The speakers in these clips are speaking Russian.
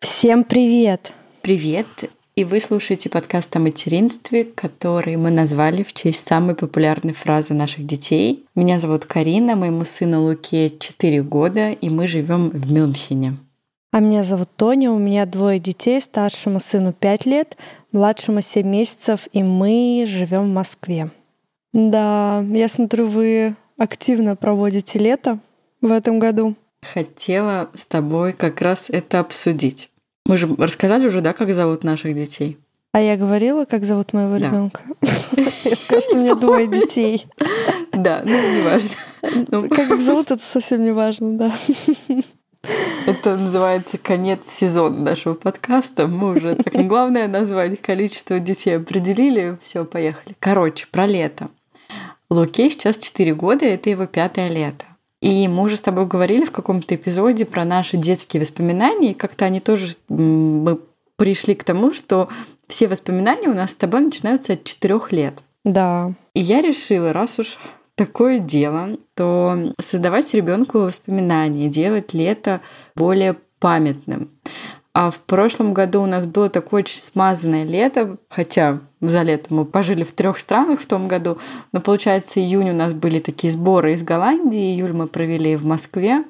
Всем привет! Привет! И вы слушаете подкаст о материнстве, который мы назвали в честь самой популярной фразы наших детей. Меня зовут Карина, моему сыну Луке 4 года, и мы живем в Мюнхене. А меня зовут Тоня, у меня двое детей, старшему сыну 5 лет, младшему 7 месяцев, и мы живем в Москве. Да, я смотрю, вы активно проводите лето в этом году. Хотела с тобой как раз это обсудить. Мы же рассказали уже, да, как зовут наших детей? А я говорила, как зовут моего да. ребенка. Я скажу, что у меня двое детей. Да, ну не важно. Ну, как их зовут, это совсем не важно, да. Это называется конец сезона нашего подкаста. Мы уже так главное назвать количество детей определили. Все, поехали. Короче, про лето. Луке сейчас 4 года, это его пятое лето. И мы уже с тобой говорили в каком-то эпизоде про наши детские воспоминания, и как-то они тоже мы пришли к тому, что все воспоминания у нас с тобой начинаются от четырех лет. Да. И я решила, раз уж такое дело, то создавать ребенку воспоминания, делать лето более памятным. А в прошлом году у нас было такое очень смазанное лето, хотя за лето мы пожили в трех странах в том году, но получается июнь у нас были такие сборы из Голландии, июль мы провели в Москве,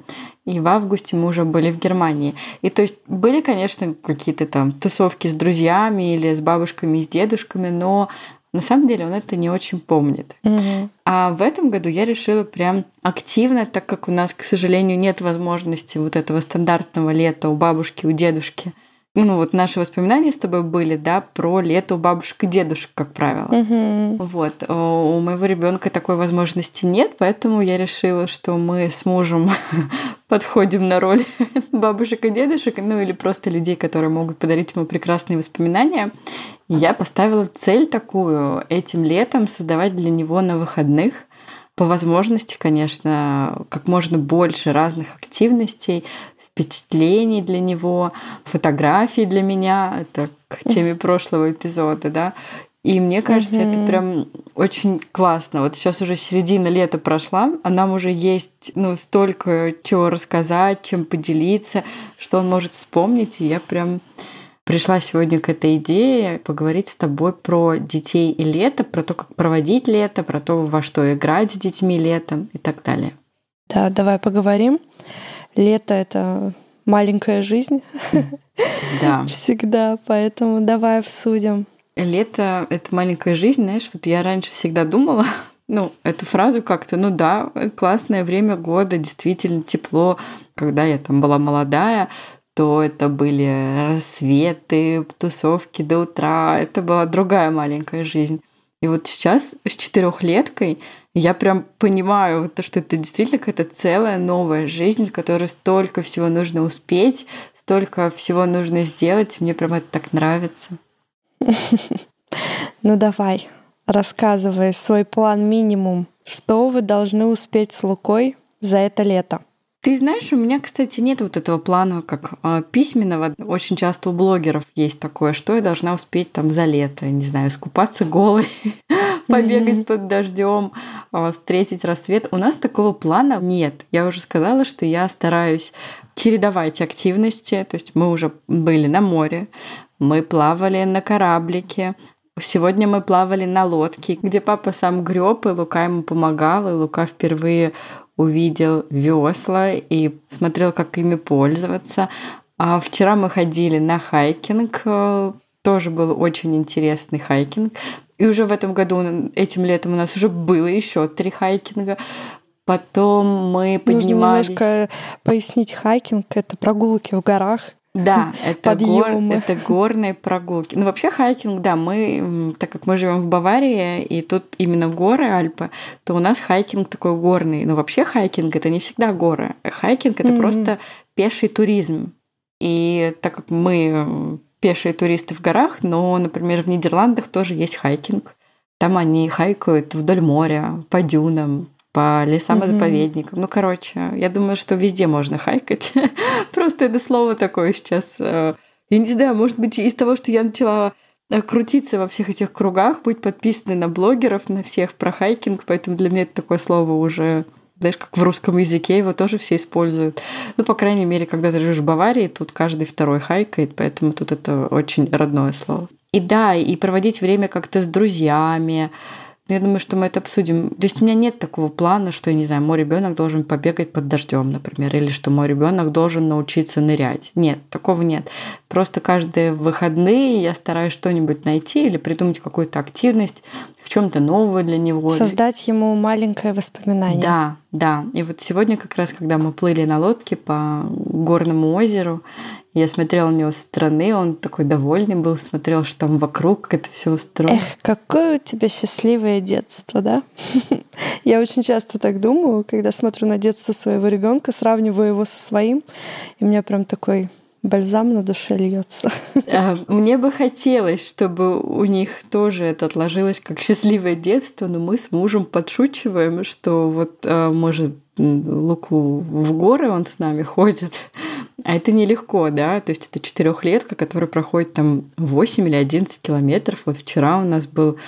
и в августе мы уже были в Германии. И то есть были, конечно, какие-то там тусовки с друзьями или с бабушками и с дедушками, но на самом деле он это не очень помнит. Угу. А в этом году я решила прям активно, так как у нас, к сожалению, нет возможности вот этого стандартного лета у бабушки, у дедушки – ну вот наши воспоминания с тобой были, да, про лето у бабушек и дедушек, как правило. Угу. Вот. У моего ребенка такой возможности нет, поэтому я решила, что мы с мужем подходим на роль бабушек и дедушек, ну или просто людей, которые могут подарить ему прекрасные воспоминания. И я поставила цель такую этим летом создавать для него на выходных по возможности, конечно, как можно больше разных активностей, впечатлений для него, фотографий для меня. Это к теме прошлого эпизода, да. И мне кажется, mm-hmm. это прям очень классно. Вот сейчас уже середина лета прошла, а нам уже есть ну, столько чего рассказать, чем поделиться, что он может вспомнить. И я прям пришла сегодня к этой идее поговорить с тобой про детей и лето, про то, как проводить лето, про то, во что играть с детьми летом и так далее. Да, давай поговорим. Лето — это маленькая жизнь. Да. Всегда, поэтому давай обсудим. Лето — это маленькая жизнь, знаешь, вот я раньше всегда думала, ну, эту фразу как-то, ну да, классное время года, действительно тепло. Когда я там была молодая, то это были рассветы, тусовки до утра. Это была другая маленькая жизнь. И вот сейчас с четырехлеткой я прям понимаю, то, что это действительно какая-то целая новая жизнь, в которой столько всего нужно успеть, столько всего нужно сделать. Мне прям это так нравится. Ну давай, рассказывай свой план минимум. Что вы должны успеть с Лукой за это лето? Ты знаешь, у меня, кстати, нет вот этого плана как э, письменного. Очень часто у блогеров есть такое, что я должна успеть там за лето, не знаю, искупаться голой, побегать под дождем, э, встретить рассвет. У нас такого плана нет. Я уже сказала, что я стараюсь чередовать активности. То есть мы уже были на море, мы плавали на кораблике, Сегодня мы плавали на лодке, где папа сам греб, и Лука ему помогал, и Лука впервые увидел весла и смотрел, как ими пользоваться. А вчера мы ходили на хайкинг, тоже был очень интересный хайкинг. И уже в этом году, этим летом у нас уже было еще три хайкинга. Потом мы поднимались... Нужно немножко пояснить хайкинг. Это прогулки в горах. Да, это, гор, это горные прогулки. Ну, вообще хайкинг, да, мы, так как мы живем в Баварии, и тут именно горы Альпы, то у нас хайкинг такой горный. Но вообще хайкинг это не всегда горы. Хайкинг это mm-hmm. просто пеший туризм. И так как мы пешие туристы в горах, но, например, в Нидерландах тоже есть хайкинг. Там они хайкают вдоль моря, по дюнам, по лесам и заповедникам. Ну, короче, я думаю, что везде можно хайкать. Просто это слово такое сейчас. Э, я не знаю, может быть, из того, что я начала э, крутиться во всех этих кругах, быть подписанной на блогеров, на всех про хайкинг, поэтому для меня это такое слово уже знаешь, как в русском языке его тоже все используют. Ну, по крайней мере, когда ты живешь в Баварии, тут каждый второй хайкает, поэтому тут это очень родное слово. И да, и проводить время как-то с друзьями, я думаю, что мы это обсудим. То есть у меня нет такого плана, что, я не знаю, мой ребенок должен побегать под дождем, например, или что мой ребенок должен научиться нырять. Нет, такого нет. Просто каждые выходные я стараюсь что-нибудь найти или придумать какую-то активность, в чем-то новое для него. Создать ему маленькое воспоминание. Да, да. И вот сегодня как раз, когда мы плыли на лодке по горному озеру, я смотрела на него со стороны, он такой довольный был, смотрел, что там вокруг, как это все устроено. Эх, какое у тебя счастливое детство, да? Я очень часто так думаю, когда смотрю на детство своего ребенка, сравниваю его со своим, и у меня прям такой бальзам на душе льется. А, мне бы хотелось, чтобы у них тоже это отложилось как счастливое детство, но мы с мужем подшучиваем, что вот а, может Луку в горы он с нами ходит, а это нелегко, да, то есть это четырехлетка, которая проходит там 8 или 11 километров. Вот вчера у нас был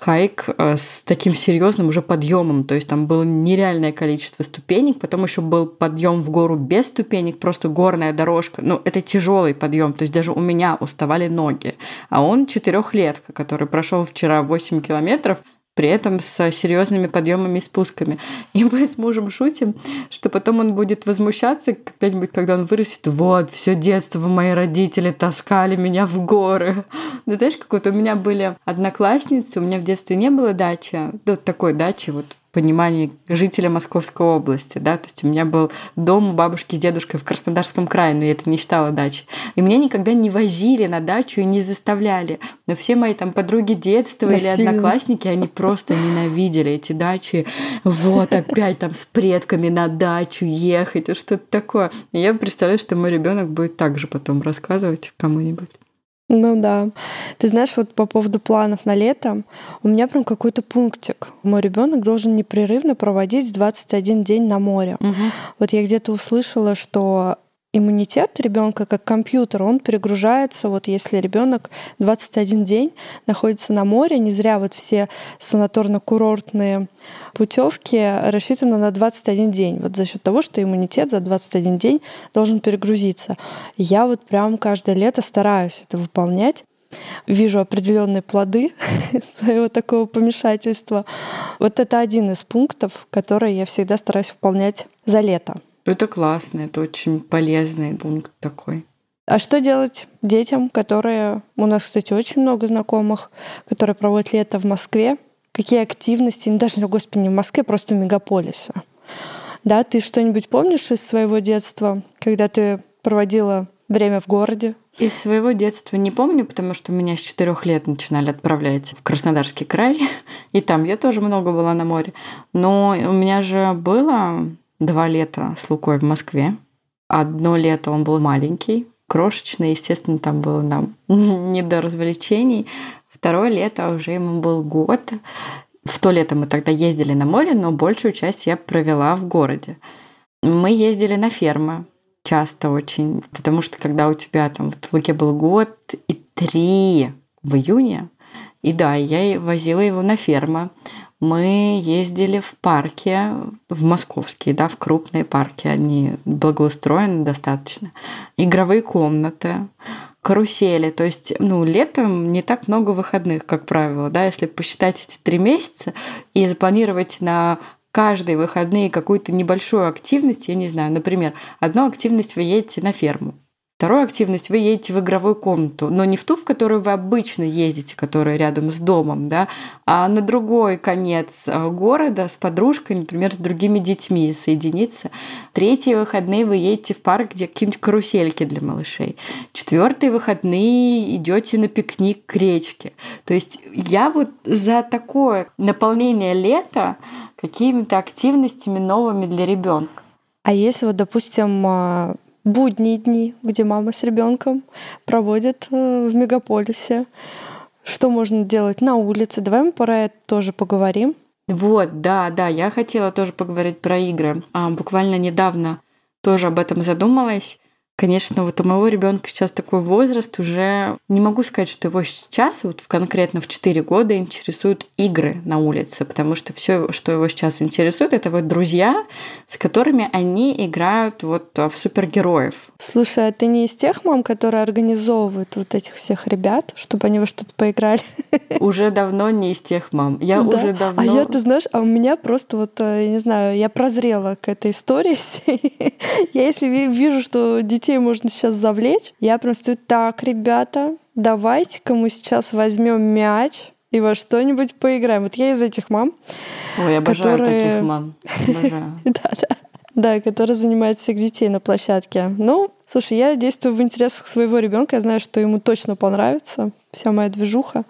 хайк э, с таким серьезным уже подъемом, то есть там было нереальное количество ступенек, потом еще был подъем в гору без ступенек, просто горная дорожка. Ну, это тяжелый подъем, то есть даже у меня уставали ноги. А он четырехлетка, который прошел вчера 8 километров, при этом с серьезными подъемами и спусками. И мы с мужем шутим, что потом он будет возмущаться когда-нибудь, когда он вырастет. Вот, все детство мои родители таскали меня в горы. Ну, знаешь, как вот у меня были одноклассницы, у меня в детстве не было дачи, вот такой дачи вот понимании жителя Московской области, да, то есть у меня был дом у бабушки с дедушкой в Краснодарском крае, но я это не считала дачей. И меня никогда не возили на дачу и не заставляли. Но все мои там подруги детства Насильно. или одноклассники, они просто ненавидели эти дачи. Вот опять там с предками на дачу ехать что-то такое. И я представляю, что мой ребенок будет также потом рассказывать кому-нибудь. Ну да. Ты знаешь, вот по поводу планов на лето, у меня прям какой-то пунктик. Мой ребенок должен непрерывно проводить 21 день на море. Угу. Вот я где-то услышала, что иммунитет ребенка как компьютер, он перегружается, вот если ребенок 21 день находится на море, не зря вот все санаторно-курортные путевки рассчитаны на 21 день, вот за счет того, что иммунитет за 21 день должен перегрузиться. Я вот прям каждое лето стараюсь это выполнять вижу определенные плоды своего такого помешательства. Вот это один из пунктов, которые я всегда стараюсь выполнять за лето. Это классно, это очень полезный пункт такой. А что делать детям, которые... У нас, кстати, очень много знакомых, которые проводят лето в Москве. Какие активности, ну даже, господи, не в Москве, просто в мегаполисе. Да, ты что-нибудь помнишь из своего детства, когда ты проводила время в городе? Из своего детства не помню, потому что меня с четырех лет начинали отправлять в Краснодарский край, и там я тоже много была на море. Но у меня же было два лета с Лукой в Москве. Одно лето он был маленький, крошечный, естественно, там было нам не до развлечений. Второе лето уже ему был год. В то лето мы тогда ездили на море, но большую часть я провела в городе. Мы ездили на фермы часто очень, потому что когда у тебя там в Луке был год и три в июне, и да, я возила его на фермы мы ездили в парке, в московские, да, в крупные парки, они благоустроены достаточно. Игровые комнаты, карусели. То есть, ну, летом не так много выходных, как правило, да, если посчитать эти три месяца и запланировать на каждые выходные какую-то небольшую активность, я не знаю, например, одну активность вы едете на ферму, Вторую активность вы едете в игровую комнату, но не в ту, в которую вы обычно ездите, которая рядом с домом, да, а на другой конец э, города с подружкой, например, с другими детьми соединиться. Третьи выходные вы едете в парк, где какие-нибудь карусельки для малышей. Четвертые выходные идете на пикник к речке. То есть я вот за такое наполнение лета какими-то активностями новыми для ребенка. А если вот, допустим, а, будние дни, где мама с ребенком проводит э, в мегаполисе. Что можно делать на улице? Давай мы про это тоже поговорим. Вот, да, да, я хотела тоже поговорить про игры. А, буквально недавно тоже об этом задумалась. Конечно, вот у моего ребенка сейчас такой возраст, уже не могу сказать, что его сейчас, вот конкретно в 4 года, интересуют игры на улице, потому что все, что его сейчас интересует, это вот друзья, с которыми они играют вот в супергероев. Слушай, а ты не из тех мам, которые организовывают вот этих всех ребят, чтобы они во что-то поиграли? Уже давно не из тех мам. Я да? уже давно... А я, ты знаешь, а у меня просто вот, э, я не знаю, я прозрела к этой истории. я если вижу, что детей детей можно сейчас завлечь. Я просто так, ребята, давайте-ка мы сейчас возьмем мяч и во что-нибудь поиграем. Вот я из этих мам. Ой, обожаю которые... таких мам. Обожаю. да, да. Да, которые занимают всех детей на площадке. Ну, слушай, я действую в интересах своего ребенка. Я знаю, что ему точно понравится вся моя движуха.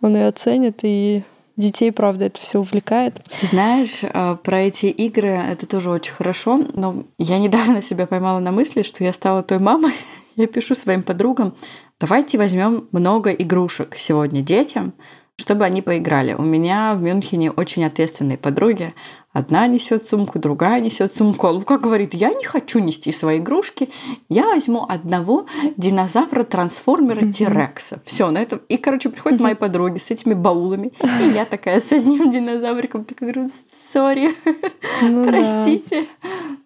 Он ее оценит и детей, правда, это все увлекает. Ты знаешь, а, про эти игры это тоже очень хорошо, но я недавно себя поймала на мысли, что я стала той мамой, я пишу своим подругам, давайте возьмем много игрушек сегодня детям, чтобы они поиграли. У меня в Мюнхене очень ответственные подруги. Одна несет сумку, другая несет сумку. А Лука говорит, я не хочу нести свои игрушки, я возьму одного динозавра трансформера Тирекса. Все, на этом. И, короче, приходят мои подруги с этими баулами. И я такая с одним динозавриком. Такая говорю, сори, ну, простите.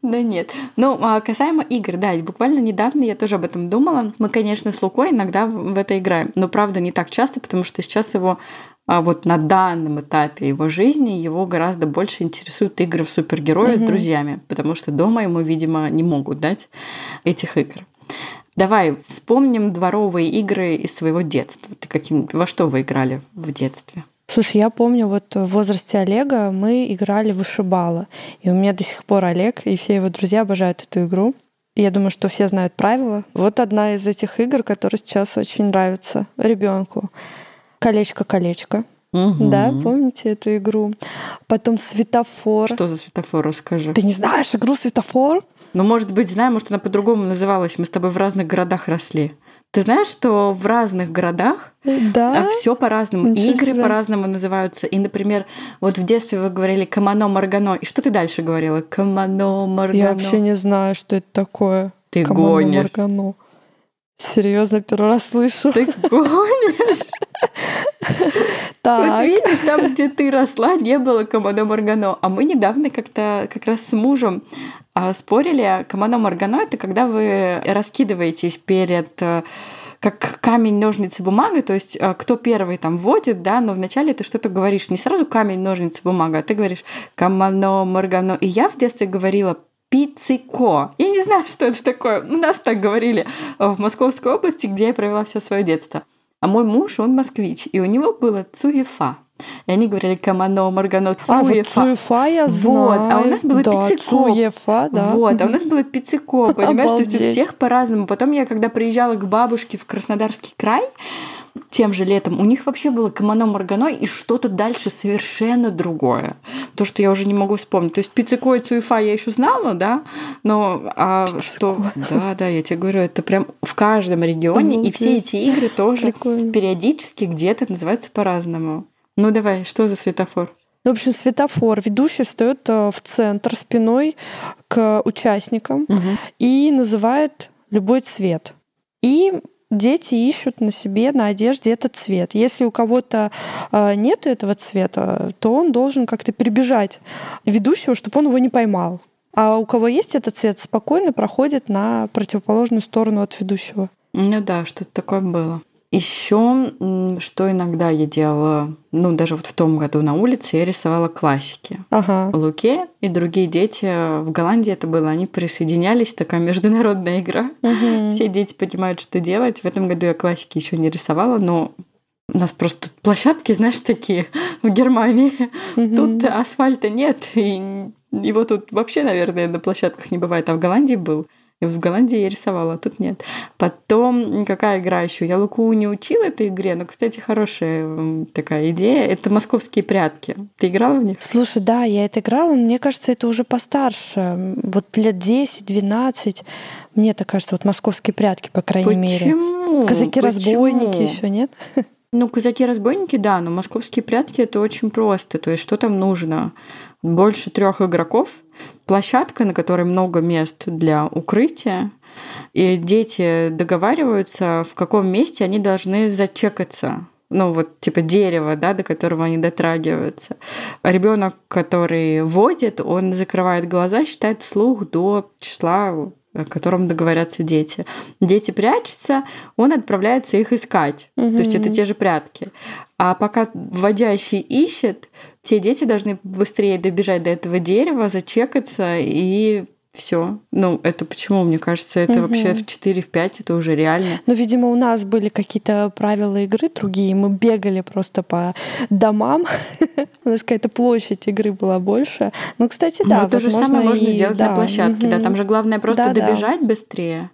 Да. да нет. Ну, а касаемо игр, да, буквально недавно я тоже об этом думала. Мы, конечно, с Лукой иногда в это играем, но правда не так часто, потому что сейчас его а вот на данном этапе его жизни его гораздо больше интересуют игры в супергероя mm-hmm. с друзьями, потому что дома ему, видимо, не могут дать этих игр. Давай вспомним дворовые игры из своего детства. Ты каким, во что вы играли в детстве? Слушай, я помню, вот в возрасте Олега мы играли в вышибала. И у меня до сих пор Олег и все его друзья обожают эту игру. Я думаю, что все знают правила. Вот одна из этих игр, которая сейчас очень нравится ребенку. Колечко-колечко. Угу. Да, помните эту игру? Потом светофор. Что за светофор, расскажи. Ты не знаешь игру светофор? Ну, может быть, знаю, может, она по-другому называлась. Мы с тобой в разных городах росли. Ты знаешь, что в разных городах да? А все по-разному, игры по-разному называются. И, например, вот в детстве вы говорили «камано маргано». И что ты дальше говорила? «Камано маргано». Я вообще не знаю, что это такое. Ты камано гонишь. Маргано. Серьезно, первый раз слышу. Ты гонишь? Так. Вот видишь, там, где ты росла, не было Камано Маргано. А мы недавно как-то как раз с мужем а, спорили. Камано Маргано — это когда вы раскидываетесь перед э, как камень, ножницы, бумага, то есть э, кто первый там вводит, да, но вначале ты что-то говоришь, не сразу камень, ножницы, бумага, а ты говоришь камано, маргано. И я в детстве говорила пицико. Я не знаю, что это такое. У нас так говорили в Московской области, где я провела все свое детство. А мой муж, он москвич, и у него было цуефа. И они говорили камано, маргано, цуефа. А, вот цуефа я знаю. Вот, а у нас было да, пиццико. Цуефа, да. Вот, а у нас было пиццико, понимаешь? Обалдеть. То есть у всех по-разному. Потом я, когда приезжала к бабушке в Краснодарский край, тем же летом, у них вообще было камано маргано и что-то дальше совершенно другое. То, что я уже не могу вспомнить. То есть пиццеко и цуефа я еще знала, да, но а что... Да, да, я тебе говорю, это прям в каждом регионе, Обалдеть. и все эти игры тоже Прикольно. периодически где-то называются по-разному. Ну давай, что за светофор? Ну, в общем, светофор. Ведущий встает э, в центр спиной к участникам угу. и называет любой цвет. И дети ищут на себе, на одежде этот цвет. Если у кого-то э, нет этого цвета, то он должен как-то прибежать ведущего, чтобы он его не поймал. А у кого есть этот цвет, спокойно проходит на противоположную сторону от ведущего. Ну да, что-то такое было. Еще, что иногда я делала, ну, даже вот в том году на улице, я рисовала классики. Ага. Луке и другие дети, в Голландии это было, они присоединялись, такая международная игра. Угу. Все дети понимают, что делать. В этом году я классики еще не рисовала, но у нас просто тут площадки, знаешь, такие в Германии. Угу. Тут асфальта нет, и его тут вообще, наверное, на площадках не бывает, а в Голландии был. В Голландии я рисовала, а тут нет. Потом, какая игра еще? Я Луку не учила этой игре, но, кстати, хорошая такая идея. Это московские прятки. Ты играла в них? Слушай, да, я это играла. Мне кажется, это уже постарше. Вот лет 10-12. Мне так кажется, вот московские прятки, по крайней Почему? мере. Почему? Казаки-разбойники еще нет? Ну, казаки-разбойники, да, но московские прятки это очень просто. То есть, что там нужно? Больше трех игроков, площадка, на которой много мест для укрытия, И дети договариваются, в каком месте они должны зачекаться ну вот типа дерево, да, до которого они дотрагиваются. Ребенок, который водит, он закрывает глаза, считает слух до числа о котором договорятся дети. Дети прячутся, он отправляется их искать. Угу. То есть это те же прятки. А пока водящий ищет, те дети должны быстрее добежать до этого дерева, зачекаться и все. Ну, это почему? Мне кажется, это угу. вообще в 4, в 5 это уже реально. Ну, видимо, у нас были какие-то правила игры другие. Мы бегали просто по домам. у нас какая-то площадь игры была больше. Ну, кстати, да, ну, то же самое можно сделать на площадке. Да, там же главное просто добежать быстрее.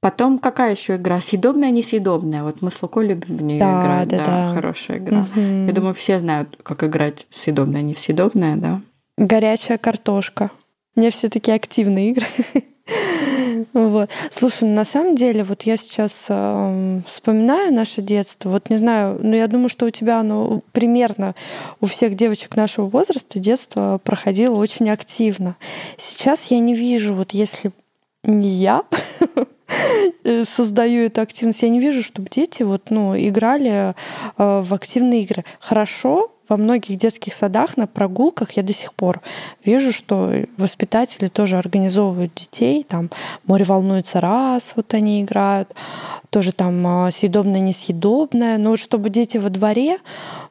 Потом какая еще игра? Съедобная, несъедобная? Вот мы с Лукой любим в нее да, играть. Да, да, да, хорошая игра. Угу. Я думаю, все знают, как играть съедобная, несъедобная, да? Горячая картошка. Меня все таки активные игры. Вот. Слушай, ну, на самом деле, вот я сейчас э, вспоминаю наше детство. Вот не знаю, но я думаю, что у тебя оно примерно у всех девочек нашего возраста детство проходило очень активно. Сейчас я не вижу, вот если не я создаю эту активность, я не вижу, чтобы дети вот, ну, играли э, в активные игры. Хорошо, во многих детских садах на прогулках я до сих пор вижу, что воспитатели тоже организовывают детей. Там море волнуется раз, вот они играют. Тоже там а, съедобное, несъедобное. Но вот чтобы дети во дворе,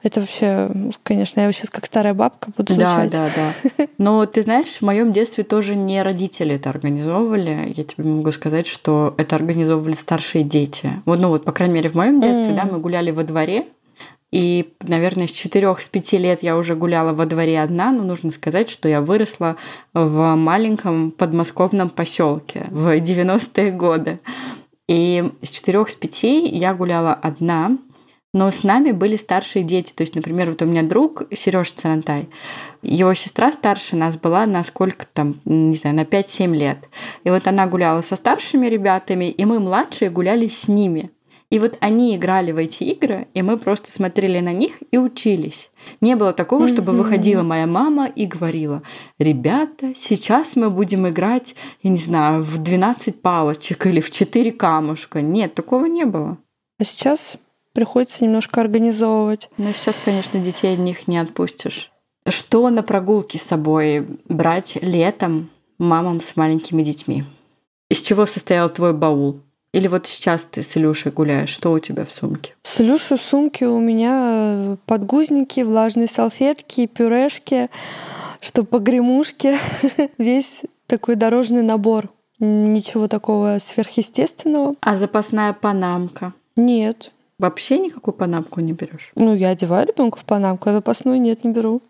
это вообще, конечно, я сейчас как старая бабка буду звучать. Да, да, да. Но ты знаешь, в моем детстве тоже не родители это организовывали. Я тебе могу сказать, что это организовывали старшие дети. Вот, ну вот, по крайней мере, в моем детстве, mm. да, мы гуляли во дворе, и, наверное, с четырех, с пяти лет я уже гуляла во дворе одна, но нужно сказать, что я выросла в маленьком подмосковном поселке в 90-е годы. И с четырех, с пяти я гуляла одна, но с нами были старшие дети. То есть, например, вот у меня друг Сереж Царантай, его сестра старше нас была на сколько там, не знаю, на 5-7 лет. И вот она гуляла со старшими ребятами, и мы младшие гуляли с ними. И вот они играли в эти игры, и мы просто смотрели на них и учились. Не было такого, чтобы выходила моя мама и говорила, ребята, сейчас мы будем играть, я не знаю, в 12 палочек или в 4 камушка. Нет, такого не было. А сейчас приходится немножко организовывать. Ну, сейчас, конечно, детей одних не отпустишь. Что на прогулки с собой брать летом мамам с маленькими детьми? Из чего состоял твой баул? Или вот сейчас ты с Илюшей гуляешь, что у тебя в сумке? С Илюшей в сумке у меня э, подгузники, влажные салфетки, пюрешки, что погремушки, весь такой дорожный набор. Ничего такого сверхъестественного. А запасная панамка? Нет. Вообще никакую панамку не берешь? Ну, я одеваю ребенка в панамку, а запасную нет, не беру.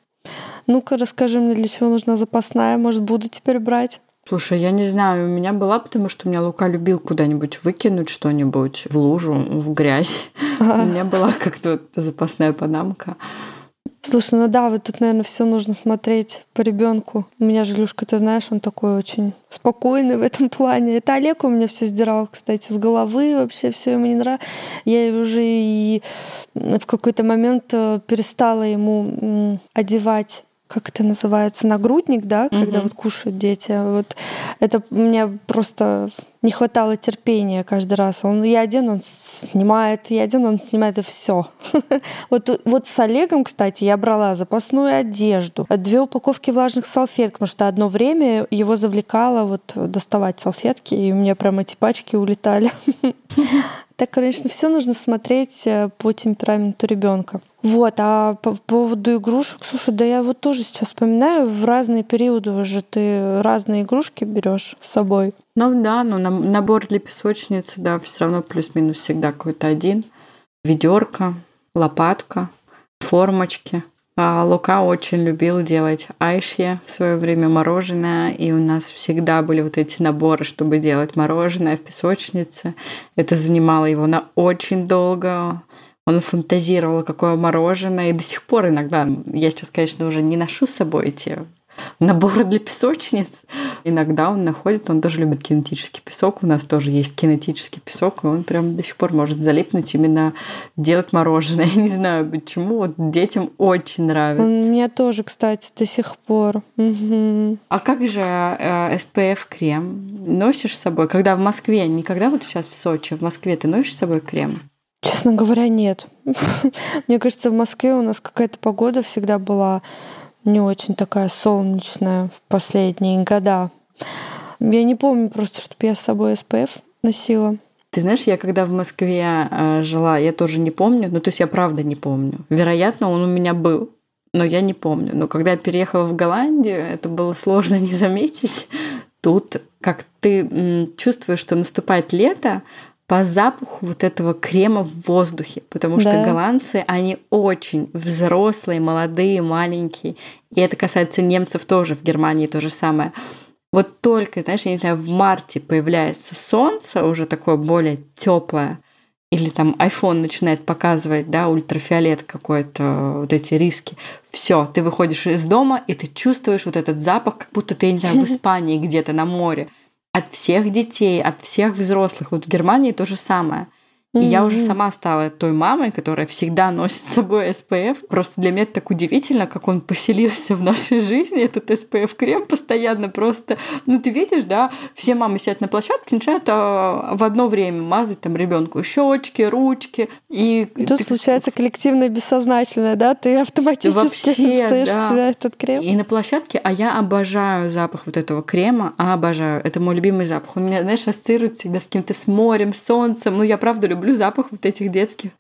Ну-ка, расскажи мне, для чего нужна запасная. Может, буду теперь брать? Слушай, я не знаю, у меня была, потому что у меня Лука любил куда-нибудь выкинуть что-нибудь в лужу, в грязь. У меня была как-то запасная панамка. Слушай, ну да, вот тут, наверное, все нужно смотреть по ребенку. У меня же Люшка, ты знаешь, он такой очень спокойный в этом плане. Это Олег у меня все сдирал, кстати, с головы вообще все ему не нравится. Я уже и в какой-то момент э, перестала ему одевать как это называется, нагрудник, да, угу. когда вот кушают дети. Вот это мне просто не хватало терпения каждый раз. Он я один, он снимает, я один, он снимает, и все. вот, вот с Олегом, кстати, я брала запасную одежду, две упаковки влажных салфеток, потому что одно время его завлекало вот доставать салфетки, и у меня прямо эти пачки улетали. Так, конечно, все нужно смотреть э, по темпераменту ребенка. Вот, а по поводу игрушек, слушай, да я вот тоже сейчас вспоминаю, в разные периоды уже ты разные игрушки берешь с собой. Ну да, ну набор для песочницы, да, все равно плюс-минус всегда какой-то один. Ведерко, лопатка, формочки. А Лука очень любил делать айшье в свое время мороженое, и у нас всегда были вот эти наборы, чтобы делать мороженое в песочнице. Это занимало его на очень долго. Он фантазировал, какое мороженое, и до сих пор иногда, я сейчас, конечно, уже не ношу с собой эти наборы для песочниц. Иногда он находит, он тоже любит кинетический песок. У нас тоже есть кинетический песок, и он прям до сих пор может залипнуть именно делать мороженое. Я не знаю почему, вот детям очень нравится. Мне тоже, кстати, до сих пор. Угу. А как же э, SPF крем? Носишь с собой? Когда в Москве, никогда вот сейчас в Сочи, в Москве ты носишь с собой крем? Честно говоря, нет. Мне кажется, в Москве у нас какая-то погода всегда была не очень такая солнечная в последние года. Я не помню просто, чтобы я с собой SPF носила. Ты знаешь, я когда в Москве э, жила, я тоже не помню. Ну, то есть я правда не помню. Вероятно, он у меня был, но я не помню. Но когда я переехала в Голландию, это было сложно не заметить. Тут, как ты чувствуешь, что наступает лето, по запаху вот этого крема в воздухе, потому что да. голландцы, они очень взрослые, молодые, маленькие. И это касается немцев тоже, в Германии то же самое. Вот только, знаешь, я не знаю, в марте появляется солнце, уже такое более теплое, или там iPhone начинает показывать, да, ультрафиолет какой-то, вот эти риски. Все, ты выходишь из дома, и ты чувствуешь вот этот запах, как будто ты, я не знаю, в Испании где-то на море от всех детей, от всех взрослых. Вот в Германии то же самое – и я уже сама стала той мамой, которая всегда носит с собой SPF. Просто для меня это так удивительно, как он поселился в нашей жизни, этот SPF-крем постоянно просто... Ну, ты видишь, да, все мамы сидят на площадке, начинают а, в одно время мазать там ребенку щечки, ручки. И, и тут ты... случается коллективное бессознательное, да? Ты автоматически Вообще, да. этот крем. И на площадке, а я обожаю запах вот этого крема, а обожаю. Это мой любимый запах. Он меня, знаешь, ассоциирует всегда с каким-то с морем, солнцем. Ну, я правда люблю люблю запах вот этих детских.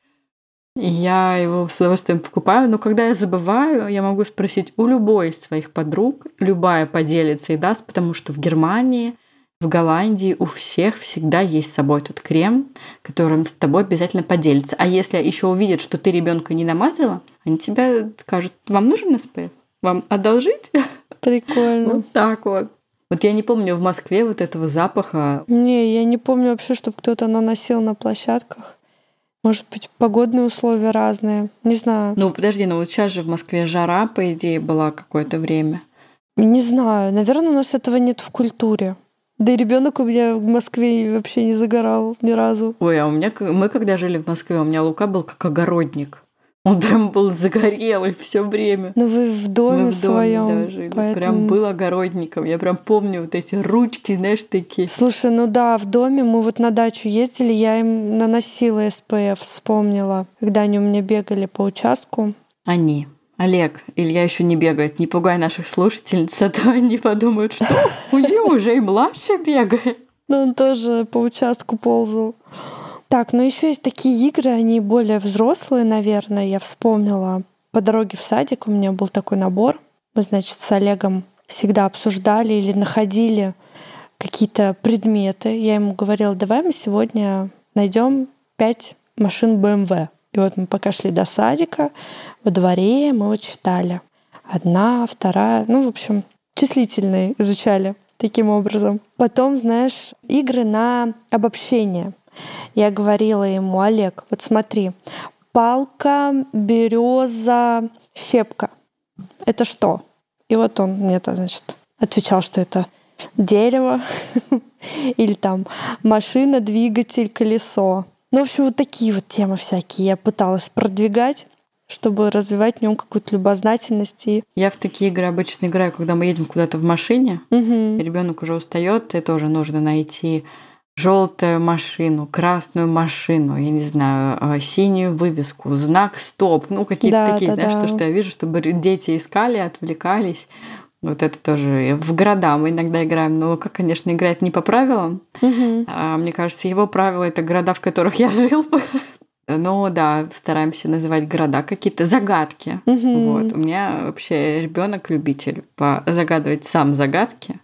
И я его с удовольствием покупаю. Но когда я забываю, я могу спросить у любой из своих подруг. Любая поделится и даст, потому что в Германии, в Голландии у всех всегда есть с собой этот крем, которым с тобой обязательно поделится. А если еще увидят, что ты ребенка не намазала, они тебя скажут, вам нужен SPF? Вам одолжить? Прикольно. Вот так вот. Вот я не помню в Москве вот этого запаха. Не, я не помню вообще, чтобы кто-то наносил на площадках. Может быть, погодные условия разные. Не знаю. Ну, подожди, ну вот сейчас же в Москве жара, по идее, была какое-то время. Не знаю. Наверное, у нас этого нет в культуре. Да и ребенок у меня в Москве вообще не загорал ни разу. Ой, а у меня мы когда жили в Москве, у меня Лука был как огородник. Он прям был загорелый все время. Ну вы в доме Мы в своем. Да, жили. Поэтому... Прям был огородником. Я прям помню вот эти ручки, знаешь, такие. Слушай, ну да, в доме мы вот на дачу ездили, я им наносила СПФ, вспомнила, когда они у меня бегали по участку. Они. Олег, Илья еще не бегает. Не пугай наших слушательниц, а то они подумают, что у нее уже и младший бегает. Ну он тоже по участку ползал. Так, ну еще есть такие игры, они более взрослые, наверное. Я вспомнила по дороге в садик у меня был такой набор. Мы, значит, с Олегом всегда обсуждали или находили какие-то предметы. Я ему говорила, давай мы сегодня найдем пять машин BMW. И вот мы пока шли до садика, во дворе мы вот читали. Одна, вторая, ну, в общем, числительные изучали таким образом. Потом, знаешь, игры на обобщение. Я говорила ему, Олег, вот смотри, палка, береза, щепка. Это что? И вот он мне, -то, значит, отвечал, что это дерево или там машина, двигатель, колесо. Ну, в общем, вот такие вот темы всякие я пыталась продвигать чтобы развивать в нем какую-то любознательность. И... Я в такие игры обычно играю, когда мы едем куда-то в машине, угу. ребенок уже устает, и тоже нужно найти желтую машину, красную машину, я не знаю, а, синюю вывеску, знак стоп, ну какие-то да, такие, да, знаешь, да. то, что я вижу, чтобы дети искали, отвлекались. Вот это тоже в города мы иногда играем, но Лука, конечно, играет не по правилам. Угу. А, мне кажется, его правила это города, в которых я жил. Но да, стараемся называть города какие-то загадки. Угу. Вот. У меня вообще ребенок любитель загадывать сам загадки.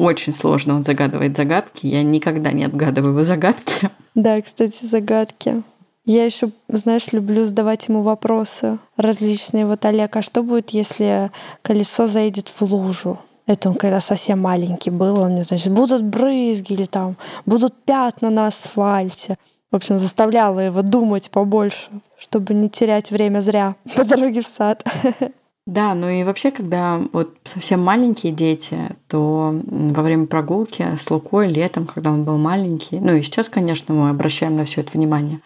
Очень сложно он загадывает загадки. Я никогда не отгадываю его загадки. Да, кстати, загадки. Я еще, знаешь, люблю задавать ему вопросы различные. Вот, Олег, а что будет, если колесо заедет в лужу? Это он когда совсем маленький был, он мне, значит, будут брызги или там будут пятна на асфальте. В общем, заставляла его думать побольше, чтобы не терять время зря по дороге в сад. Да, ну и вообще, когда вот совсем маленькие дети, то во время прогулки с Лукой летом, когда он был маленький, ну и сейчас, конечно, мы обращаем на все это внимание,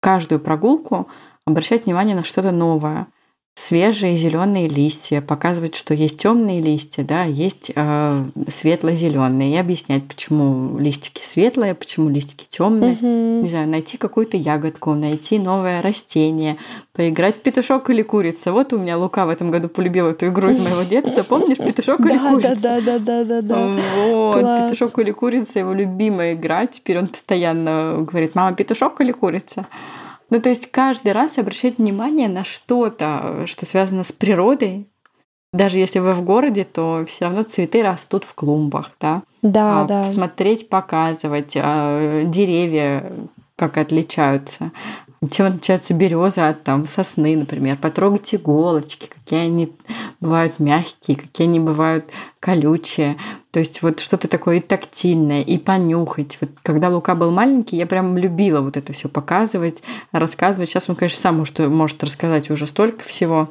каждую прогулку обращать внимание на что-то новое – свежие зеленые листья, показывать, что есть темные листья, да, есть э, светло-зеленые, и объяснять, почему листики светлые, почему листики темные. Угу. Не знаю, найти какую-то ягодку, найти новое растение, поиграть в петушок или курица. Вот у меня Лука в этом году полюбил эту игру из моего детства. Помнишь, петушок или курица? Да, да, да, да, да. Вот, петушок или курица его любимая игра. Теперь он постоянно говорит, мама, петушок или курица? Ну, то есть каждый раз обращать внимание на что-то, что связано с природой. Даже если вы в городе, то все равно цветы растут в клумбах, да? Да, а, да. Смотреть, показывать, а, деревья как отличаются чем отличается береза от там, сосны, например. Потрогать иголочки, какие они бывают мягкие, какие они бывают колючие. То есть вот что-то такое и тактильное, и понюхать. Вот когда Лука был маленький, я прям любила вот это все показывать, рассказывать. Сейчас он, конечно, сам может, может рассказать уже столько всего.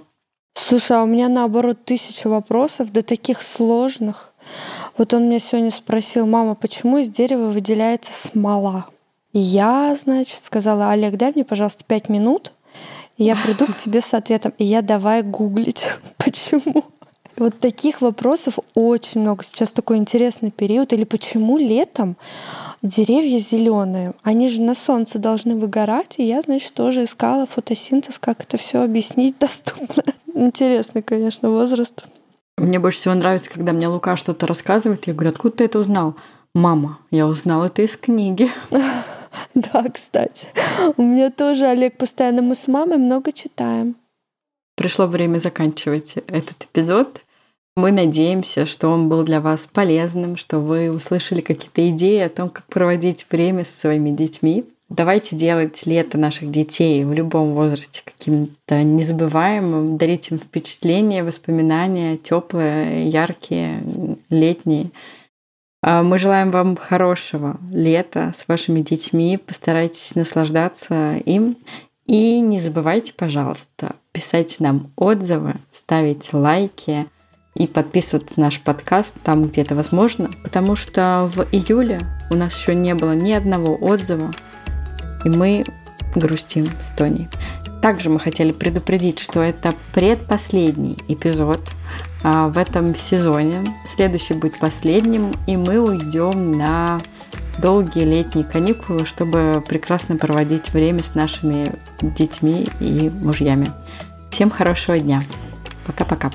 Слушай, а у меня наоборот тысяча вопросов, да таких сложных. Вот он меня сегодня спросил, мама, почему из дерева выделяется смола? Я, значит, сказала, Олег, дай мне, пожалуйста, пять минут, и я приду к тебе с ответом. И я давай гуглить, почему. Вот таких вопросов очень много. Сейчас такой интересный период. Или почему летом деревья зеленые? Они же на солнце должны выгорать. И я, значит, тоже искала фотосинтез, как это все объяснить доступно. Интересный, конечно, возраст. Мне больше всего нравится, когда мне Лука что-то рассказывает. Я говорю, откуда ты это узнал? Мама, я узнал это из книги. Да, кстати. У меня тоже, Олег, постоянно мы с мамой много читаем. Пришло время заканчивать этот эпизод. Мы надеемся, что он был для вас полезным, что вы услышали какие-то идеи о том, как проводить время со своими детьми. Давайте делать лето наших детей в любом возрасте каким-то незабываемым, дарить им впечатления, воспоминания, теплые, яркие, летние. А, мы желаем вам хорошего лета с вашими детьми. Постарайтесь наслаждаться им. И не забывайте, пожалуйста, писать нам отзывы, ставить лайки и подписываться на наш подкаст там, где это возможно, потому что в июле у нас еще не было ни одного отзыва, и мы грустим с Тоней. Также мы хотели предупредить, что это предпоследний эпизод в этом сезоне. Следующий будет последним, и мы уйдем на долгие летние каникулы, чтобы прекрасно проводить время с нашими детьми и мужьями. Всем хорошего дня. Пока-пока.